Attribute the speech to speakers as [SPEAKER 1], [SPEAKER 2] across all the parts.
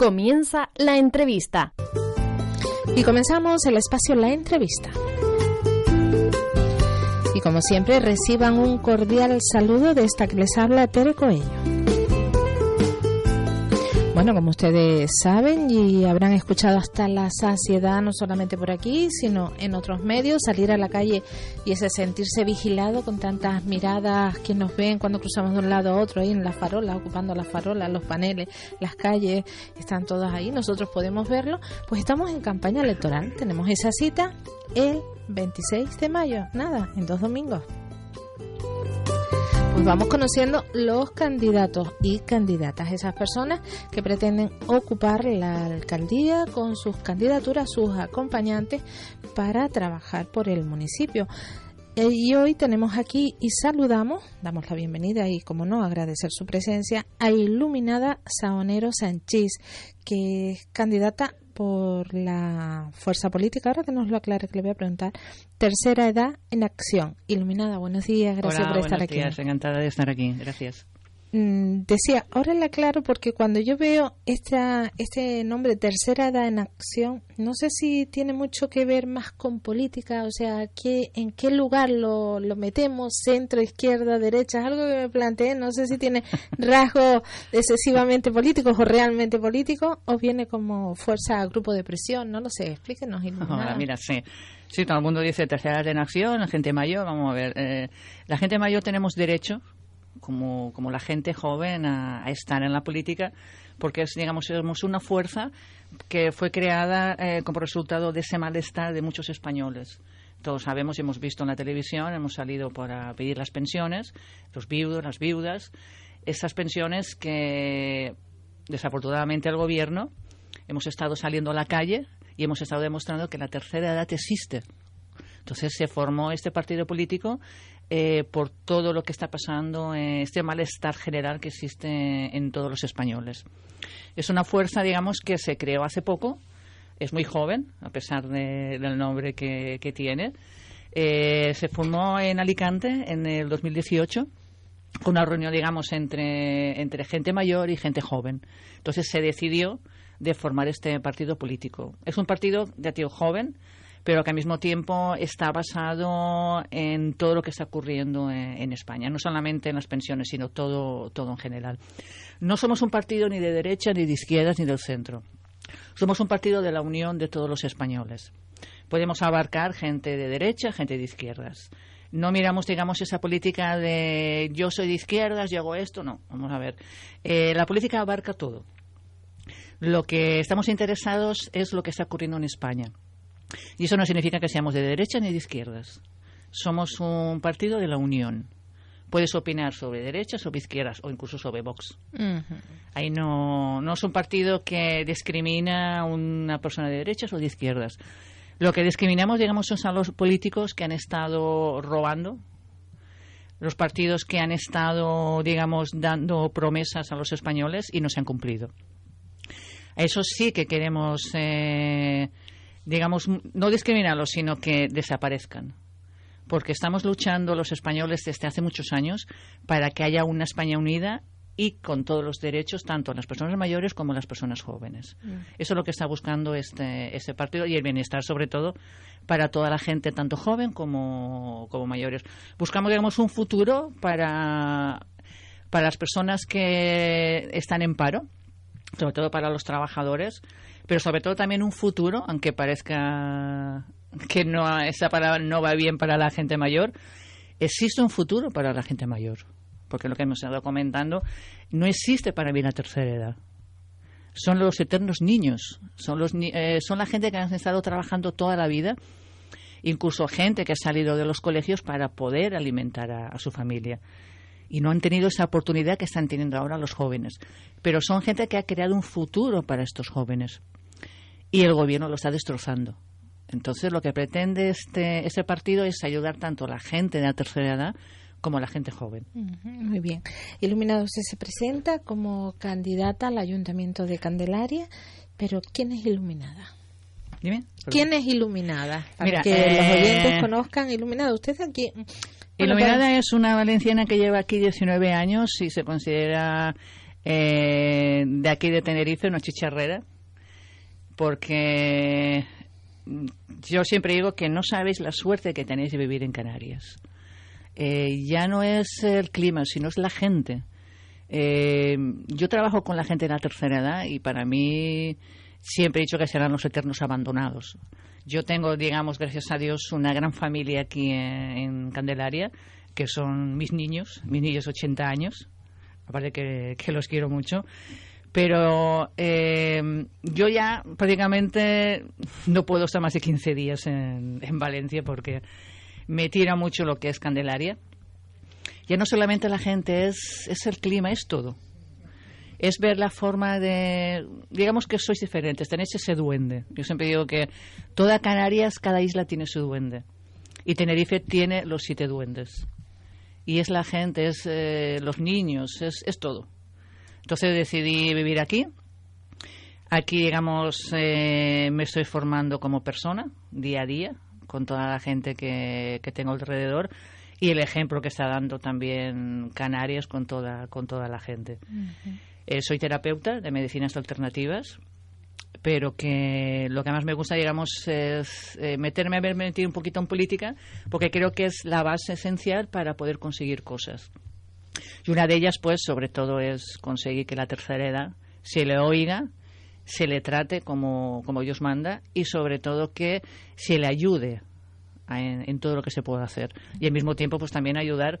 [SPEAKER 1] Comienza la entrevista.
[SPEAKER 2] Y comenzamos el espacio La entrevista. Y como siempre reciban un cordial saludo de esta que les habla Tere Coelho. Bueno, como ustedes saben y habrán escuchado hasta la saciedad, no solamente por aquí, sino en otros medios, salir a la calle y ese sentirse vigilado con tantas miradas que nos ven cuando cruzamos de un lado a otro, ahí en las farolas, ocupando las farolas, los paneles, las calles, están todas ahí, nosotros podemos verlo, pues estamos en campaña electoral, tenemos esa cita el 26 de mayo, nada, en dos domingos. Pues vamos conociendo los candidatos y candidatas, esas personas que pretenden ocupar la alcaldía con sus candidaturas, sus acompañantes para trabajar por el municipio. Eh, y hoy tenemos aquí y saludamos, damos la bienvenida y, como no, agradecer su presencia a Iluminada Saonero Sánchez, que es candidata por la fuerza política, ahora que nos lo aclare, que le voy a preguntar, tercera edad en acción. Iluminada, buenos días, gracias por estar
[SPEAKER 3] aquí. Días, encantada de estar aquí, gracias.
[SPEAKER 2] Mm, decía, ahora le aclaro porque cuando yo veo esta, este nombre, Tercera Edad en Acción, no sé si tiene mucho que ver más con política, o sea, ¿qué, ¿en qué lugar lo, lo metemos? ¿Centro, izquierda, derecha? algo que me planteé, no sé si tiene rasgos excesivamente políticos o realmente políticos, o viene como fuerza, grupo de presión, no lo sé, explíquenos.
[SPEAKER 3] Ahora, mira, sí. Sí, todo el mundo dice tercera edad en acción, la gente mayor, vamos a ver. Eh, la gente mayor tenemos derecho como, como la gente joven a, estar en la política, porque es, digamos, somos una fuerza que fue creada eh, como resultado de ese malestar de muchos españoles. Todos sabemos y hemos visto en la televisión, hemos salido para pedir las pensiones, los viudos, las viudas, esas pensiones que desafortunadamente el gobierno hemos estado saliendo a la calle y hemos estado demostrando que la tercera edad existe. Entonces se formó este partido político eh, por todo lo que está pasando, eh, este malestar general que existe en todos los españoles. Es una fuerza, digamos, que se creó hace poco, es muy joven, a pesar del nombre que, tiene. Eh, se formó en Alicante en el 2018 con una reunión, digamos, entre, entre gente mayor y gente joven. Entonces se decidió de formar este partido político. Es un partido de tío joven, pero que al mismo tiempo está basado en todo lo que está ocurriendo en, España, no solamente en las pensiones, sino todo, todo en general. No somos un partido ni de derecha, ni de izquierdas, ni del centro. Somos un partido de la unión de todos los españoles. Podemos abarcar gente de derecha, gente de izquierdas. No miramos, digamos, esa política de yo soy de izquierdas, yo hago esto, no. Vamos a ver. Eh, la política abarca todo. Lo que estamos interesados es lo que está ocurriendo en España. Y eso no significa que seamos de derecha ni de izquierdas. Somos un partido de la unión. Puedes opinar sobre derechas, sobre izquierdas o incluso sobre Vox. Ahí no, no es un partido que discrimina a una persona de derechas o de izquierdas. Lo que discriminamos, digamos, son a los políticos que han estado robando, los partidos que han estado, digamos, dando promesas a los españoles y no se han cumplido. Eso sí que queremos eh, digamos, no discriminarlos, sino que desaparezcan. Porque estamos luchando los españoles desde hace muchos años para que haya una España unida y con todos los derechos, tanto las personas mayores como las personas jóvenes. Mm. Eso es lo que está buscando este, este partido y el bienestar, sobre todo, para toda la gente, tanto joven como, como mayores. Buscamos, digamos, un futuro para, para las personas que están en paro, sobre todo para los trabajadores, pero sobre todo también un futuro, aunque parezca que no esa palabra no va bien para la gente mayor, existe un futuro para la gente mayor, porque lo que hemos estado comentando no existe para mí la tercera edad. Son los eternos niños, son los eh, son la gente que han estado trabajando toda la vida, incluso gente que ha salido de los colegios para poder alimentar a su familia. y no han tenido esa oportunidad que están teniendo ahora los jóvenes. Pero son gente que ha creado un futuro para estos jóvenes y el gobierno lo está destrozando. Entonces, lo que pretende este, ese partido es ayudar tanto a la gente de la tercera edad como a la gente joven.
[SPEAKER 2] Muy bien. Iluminado, usted se presenta como candidata al Ayuntamiento de Candelaria, pero ¿quién es Iluminada?
[SPEAKER 3] Dime.
[SPEAKER 2] ¿Quién es Iluminada? Para que los eh, oyentes conozcan Iluminada. Usted aquí.
[SPEAKER 3] Iluminada es una valenciana que lleva aquí 19 años y se considera eh, de aquí de Tenerife una chicharrera, porque yo siempre digo que no sabéis la suerte que tenéis de vivir en Canarias. Eh, ya no es el clima, sino es la gente. Eh, yo trabajo con la gente de la tercera edad y para mí siempre he dicho que serán los eternos abandonados. Yo tengo, digamos, gracias a Dios, una gran familia aquí en, Candelaria, que son mis niños, mis niños 80 años, aparte que los quiero mucho pero eh, yo ya prácticamente no puedo estar más de 15 días en, Valencia porque me tira mucho lo que es Candelaria. Ya no solamente la gente, es, es el clima, es todo. Es ver la forma de... Digamos que sois diferentes, tenéis ese duende. Yo siempre digo que toda Canarias, cada isla tiene su duende. Y Tenerife tiene los siete duendes. Y es la gente, es eh, los niños, es, es todo. Entonces decidí vivir aquí. Aquí, digamos, eh, me estoy formando como persona día a día con toda la gente que, tengo alrededor y el ejemplo que está dando también Canarias con toda, con toda la gente. Eh, soy terapeuta de medicinas alternativas, pero que lo que más me gusta, digamos, es eh, meterme a ver metido un poquito en política, porque creo que es la base esencial para poder conseguir cosas. Y una de ellas, pues, sobre todo es conseguir que la tercera edad se le oiga, se le trate como, como Dios manda y sobre todo que se le ayude en, todo lo que se pueda hacer. Y al mismo tiempo, pues también ayudar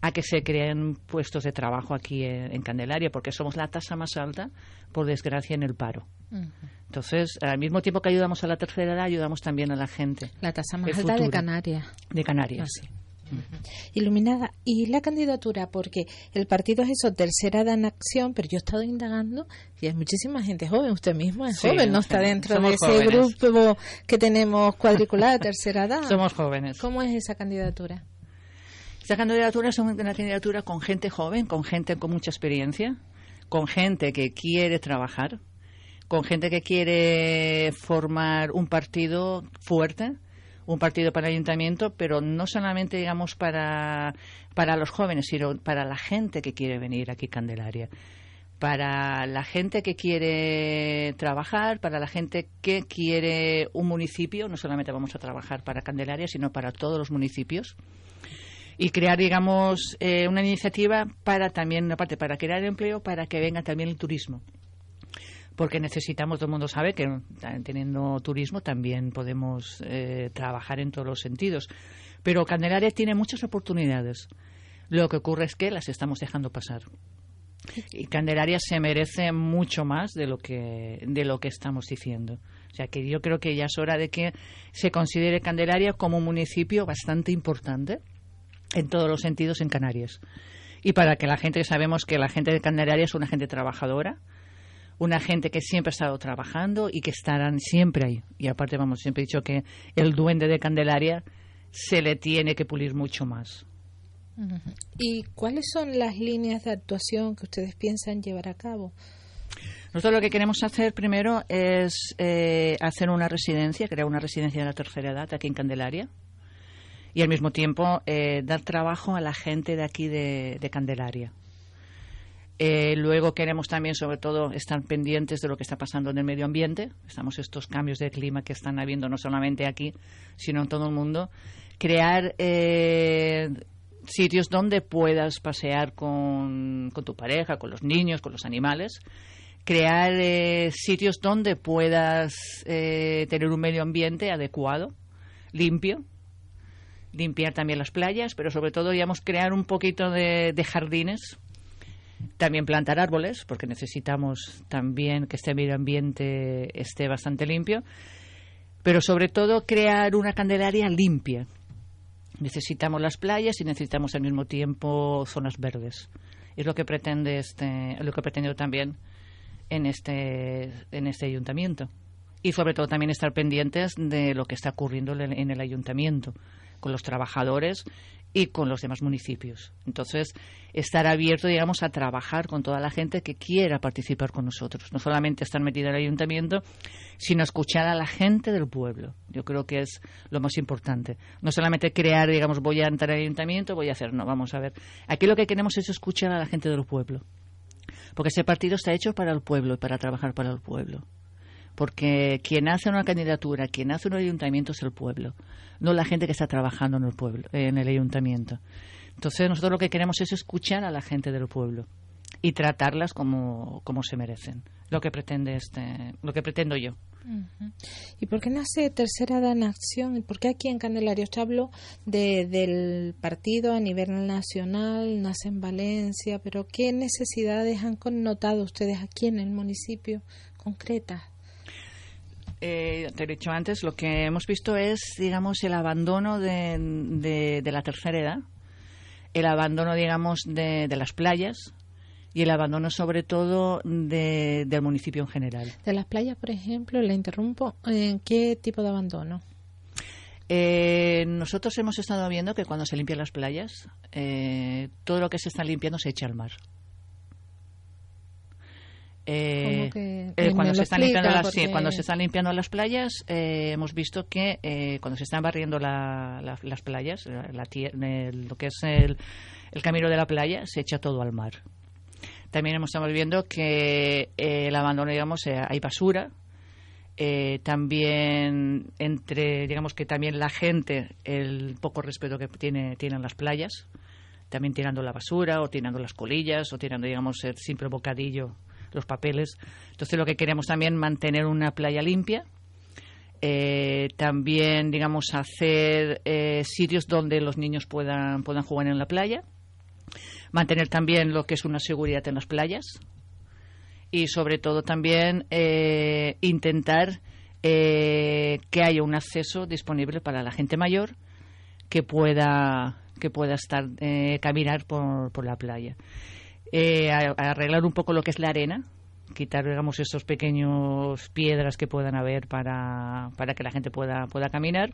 [SPEAKER 3] a que se creen puestos de trabajo aquí en, Candelaria, porque somos la tasa más alta, por desgracia, en el paro. Entonces, al mismo tiempo que ayudamos a la tercera edad, ayudamos también a la gente.
[SPEAKER 2] La tasa más alta de Canarias.
[SPEAKER 3] De Canarias, sí.
[SPEAKER 2] Iluminada. Y la candidatura, porque el partido es eso, tercera edad en acción, pero yo he estado indagando y hay muchísima gente joven. Usted mismo es joven, no está dentro de ese grupo que tenemos cuadriculada tercera edad.
[SPEAKER 3] Somos jóvenes.
[SPEAKER 2] ¿Cómo es esa candidatura?
[SPEAKER 3] Esa candidatura es una candidatura con gente joven, con gente con mucha experiencia, con gente que quiere trabajar, con gente que quiere formar un partido fuerte un partido para el ayuntamiento, pero no solamente, digamos, para, para los jóvenes, sino para la gente que quiere venir aquí a Candelaria. Para la gente que quiere trabajar, para la gente que quiere un municipio, no solamente vamos a trabajar para Candelaria, sino para todos los municipios, y crear, digamos, eh, una iniciativa para también, aparte, para crear empleo, para que venga también el turismo porque necesitamos, todo el mundo sabe que teniendo turismo también podemos eh, trabajar en todos los sentidos. Pero Candelaria tiene muchas oportunidades. Lo que ocurre es que las estamos dejando pasar. Y Candelaria se merece mucho más de lo que de lo que estamos diciendo. O sea que yo creo que ya es hora de que se considere Candelaria como un municipio bastante importante en todos los sentidos en Canarias. Y para que la gente sabemos que la gente de Candelaria es una gente trabajadora, una gente que siempre ha estado trabajando y que estarán siempre ahí. Y aparte, vamos, siempre he dicho que el duende de Candelaria se le tiene que pulir mucho más.
[SPEAKER 2] ¿Y cuáles son las líneas de actuación que ustedes piensan llevar a cabo?
[SPEAKER 3] Nosotros lo que queremos hacer primero es eh, hacer una residencia, crear una residencia de la tercera edad aquí en Candelaria y al mismo tiempo eh, dar trabajo a la gente de aquí de Candelaria. Eh, luego queremos también, sobre todo, estar pendientes de lo que está pasando en el medio ambiente. Estamos estos cambios de clima que están habiendo no solamente aquí, sino en todo el mundo. Crear eh, sitios donde puedas pasear con, tu pareja, con los niños, con los animales. Crear eh, sitios donde puedas tener un medio ambiente adecuado, limpio, limpiar también las playas, pero sobre todo, digamos, crear un poquito de jardines también plantar árboles, porque necesitamos también que este medio ambiente esté bastante limpio. Pero sobre todo crear una candelaria limpia. Necesitamos las playas y necesitamos al mismo tiempo zonas verdes. Es lo que pretende este, lo que pretendo también en este, en este ayuntamiento. Y sobre todo también estar pendientes de lo que está ocurriendo en el ayuntamiento, con los trabajadores y con los demás municipios. Entonces, estar abierto, digamos, a trabajar con toda la gente que quiera participar con nosotros. No solamente estar metido en el ayuntamiento, sino escuchar a la gente del pueblo. Yo creo que es lo más importante. No solamente crear, digamos, voy a entrar al ayuntamiento, voy a hacer, no, vamos a ver. Aquí lo que queremos es escuchar a la gente del pueblo. Porque ese partido está hecho para el pueblo y para trabajar para el pueblo porque quien hace una candidatura, quien hace un ayuntamiento es el pueblo, no la gente que está trabajando en el pueblo, en el ayuntamiento. Entonces nosotros lo que queremos es escuchar a la gente del pueblo y tratarlas como, como se merecen. Lo que pretende este, lo que pretendo yo.
[SPEAKER 2] ¿Y por qué nace Tercera Edad en Acción? ¿Y por qué aquí en Candelaria? Usted habló de, del partido a nivel nacional, nace en Valencia, pero ¿qué necesidades han connotado ustedes aquí en el municipio concretas?
[SPEAKER 3] Eh, te he dicho antes, lo que hemos visto es, digamos, el abandono de, de, la tercera edad, el abandono, digamos, de, de, las playas y el abandono, sobre todo, de, del municipio en general.
[SPEAKER 2] De las playas, por ejemplo, le interrumpo, ¿en qué tipo de abandono?
[SPEAKER 3] Eh, nosotros hemos estado viendo que cuando se limpian las playas, eh, todo lo que se está limpiando se echa al mar. Eh, eh, cuando, se están limpiando las, cuando se están limpiando las playas, eh, hemos visto que cuando se están barriendo las playas, lo que es el, camino de la playa, se echa todo al mar. También estado viendo que el abandono, digamos, hay basura. también entre, digamos que también la gente, el poco respeto que tiene, tienen las playas, también tirando la basura o tirando las colillas o tirando, digamos, el simple bocadillo los papeles. Entonces lo que queremos también mantener una playa limpia. Eh, también, digamos, hacer eh, sitios donde los niños puedan, puedan jugar en la playa. Mantener también lo que es una seguridad en las playas. Y sobre todo también eh, intentar que haya un acceso disponible para la gente mayor que pueda que pueda estar caminar por, por la playa eh, arreglar un poco lo que es la arena, quitar, digamos, esos pequeños piedras que puedan haber para, para que la gente pueda, pueda caminar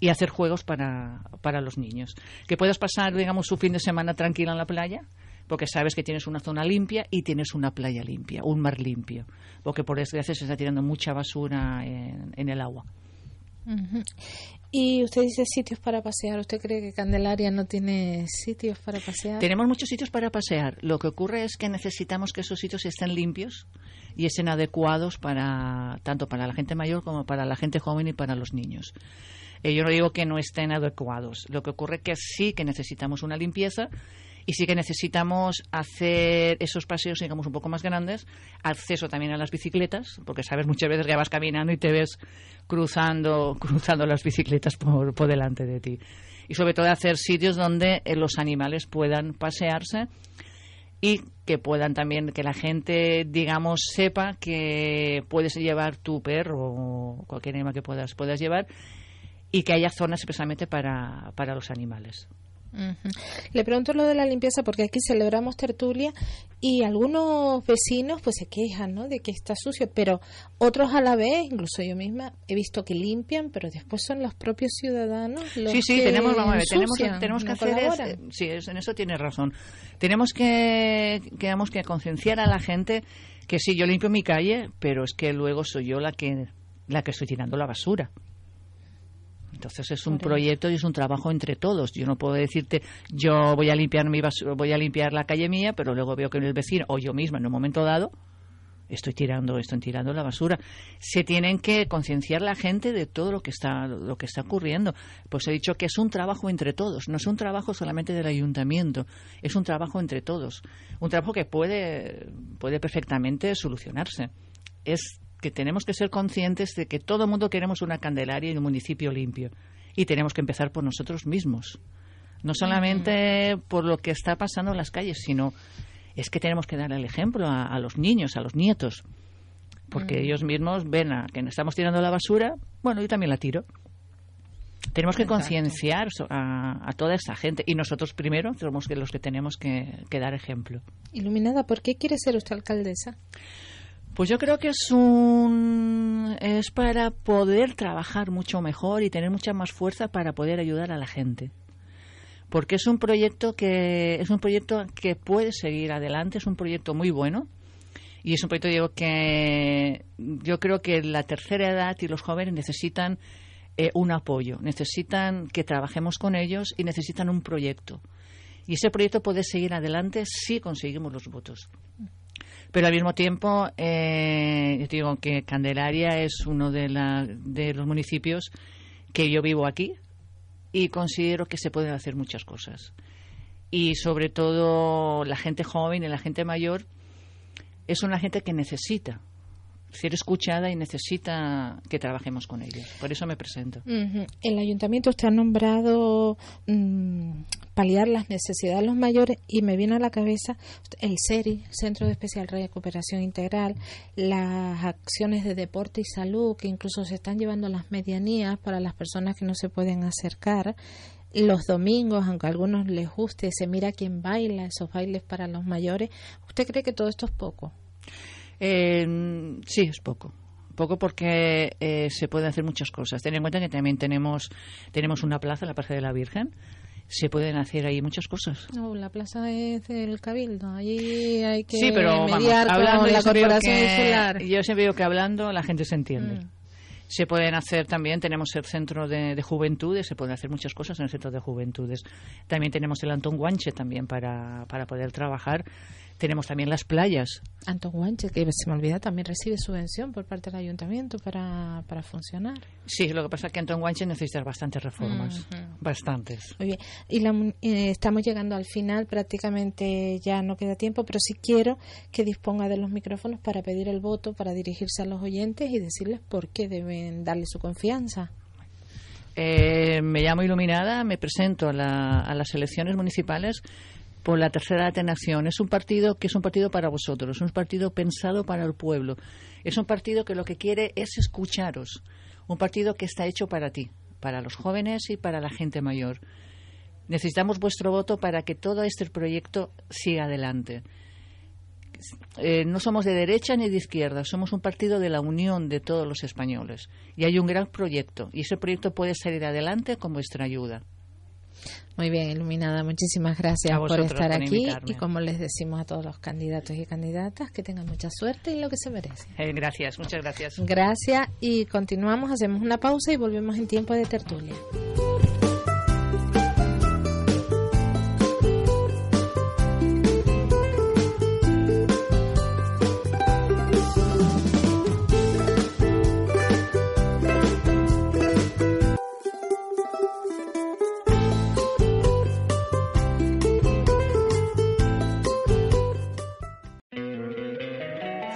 [SPEAKER 3] y hacer juegos para, para los niños. Que puedas pasar, digamos, su fin de semana tranquila en la playa, porque sabes que tienes una zona limpia y tienes una playa limpia, un mar limpio, porque por desgracia se está tirando mucha basura en el agua.
[SPEAKER 2] Y usted dice sitios para pasear. ¿Usted cree que Candelaria no tiene sitios para pasear?
[SPEAKER 3] Tenemos muchos sitios para pasear. Lo que ocurre es que necesitamos que esos sitios estén limpios y estén adecuados para tanto para la gente mayor como para la gente joven y para los niños. Eh, yo no digo que no estén adecuados. Lo que ocurre es que sí que necesitamos una limpieza y sí que necesitamos hacer esos paseos, digamos, un poco más grandes, acceso también a las bicicletas, porque sabes muchas veces que vas caminando y te ves cruzando, cruzando las bicicletas por, por delante de ti. Y sobre todo hacer sitios donde eh, los animales puedan pasearse y que puedan también, que la gente, digamos, sepa que puedes llevar tu perro o cualquier animal que puedas, puedas llevar y que haya zonas especialmente para, para los animales.
[SPEAKER 2] Le pregunto lo de la limpieza porque aquí celebramos tertulia y algunos vecinos pues se quejan ¿no? de que está sucio, pero otros a la vez, incluso yo misma, he visto que limpian, pero después son los propios ciudadanos los
[SPEAKER 3] Sí, sí, tenemos, vamos a ver, tenemos, tenemos que hacer, sí, en eso tiene razón. Tenemos que, digamos, que concienciar a la gente que sí, yo limpio mi calle, pero es que luego soy yo la que, la que estoy tirando la basura. Entonces es un proyecto y es un trabajo entre todos. Yo no puedo decirte, yo voy a limpiar mi voy a limpiar la calle mía, pero luego veo que el vecino o yo misma en un momento dado estoy tirando, estoy tirando la basura. Se tienen que concienciar la gente de todo lo que está lo que está ocurriendo. Pues he dicho que es un trabajo entre todos, no es un trabajo solamente del ayuntamiento, es un trabajo entre todos, un trabajo que puede puede perfectamente solucionarse. Es que tenemos que ser conscientes de que todo el mundo queremos una Candelaria y un municipio limpio. Y tenemos que empezar por nosotros mismos. No solamente por lo que está pasando en las calles, sino es que tenemos que dar el ejemplo a, los niños, a los nietos. Porque ellos mismos ven a que estamos tirando la basura, bueno, yo también la tiro. Tenemos que concienciar a, toda esa gente y nosotros primero somos los que tenemos que, dar ejemplo.
[SPEAKER 2] Iluminada, ¿por qué quiere ser usted alcaldesa?
[SPEAKER 3] Pues yo creo que es un es para poder trabajar mucho mejor y tener mucha más fuerza para poder ayudar a la gente. Porque es un proyecto que es un proyecto que puede seguir adelante, es un proyecto muy bueno y es un proyecto que yo creo que la tercera edad y los jóvenes necesitan eh, un apoyo, necesitan que trabajemos con ellos y necesitan un proyecto. Y ese proyecto puede seguir adelante si conseguimos los votos. Pero al mismo tiempo, eh, digo que Candelaria es uno de, de los municipios que yo vivo aquí y considero que se pueden hacer muchas cosas. Y sobre todo la gente joven y la gente mayor es una gente que necesita ser escuchada y necesita que trabajemos con ellos. Por eso me presento.
[SPEAKER 2] El ayuntamiento usted ha nombrado mm, paliar las necesidades de los mayores y me viene a la cabeza el CERI, Centro de Especial Recuperación Integral, las acciones de deporte y salud que incluso se están llevando las medianías para las personas que no se pueden acercar los domingos, aunque a algunos les guste, se mira quién baila, esos bailes para los mayores. ¿Usted cree que todo esto es poco?
[SPEAKER 3] Eh, sí, es poco poco porque eh, se pueden hacer muchas cosas. Ten en cuenta que también tenemos, tenemos una plaza, la Plaza de la Virgen. Se pueden hacer ahí muchas cosas.
[SPEAKER 2] No, la plaza es del Cabildo. Allí hay que
[SPEAKER 3] sí, pero,
[SPEAKER 2] mediar con la Corporación
[SPEAKER 3] que, Yo siempre digo que hablando la gente se entiende. Mm. Se pueden hacer también, tenemos el centro de, juventudes, se pueden hacer muchas cosas en el centro de juventudes. También tenemos el Antón Guanche también para, para poder trabajar tenemos también las playas.
[SPEAKER 2] Antón Guanche, que se me olvida, también recibe subvención por parte del ayuntamiento para, para funcionar.
[SPEAKER 3] Sí, lo que pasa es que Antón Guanche necesita bastantes reformas, bastantes.
[SPEAKER 2] Muy bien, y eh, estamos llegando al final, prácticamente ya no queda tiempo, pero sí quiero que disponga de los micrófonos para pedir el voto, para dirigirse a los oyentes y decirles por qué deben darle su confianza.
[SPEAKER 3] Eh, me llamo Iluminada, me presento a, a las elecciones municipales por la tercera atenación. Es un partido que es un partido para vosotros, es un partido pensado para el pueblo. Es un partido que lo que quiere es escucharos. Un partido que está hecho para ti, para los jóvenes y para la gente mayor. Necesitamos vuestro voto para que todo este proyecto siga adelante. Eh, no somos de derecha ni de izquierda, somos un partido de la unión de todos los españoles. Y hay un gran proyecto, y ese proyecto puede salir adelante con vuestra ayuda.
[SPEAKER 2] Muy bien, Iluminada, muchísimas gracias por estar aquí y como les decimos a todos los candidatos y candidatas, que tengan mucha suerte y lo que se merecen.
[SPEAKER 3] Eh, gracias, muchas gracias.
[SPEAKER 2] Gracias y continuamos, hacemos una pausa y volvemos en tiempo de tertulia.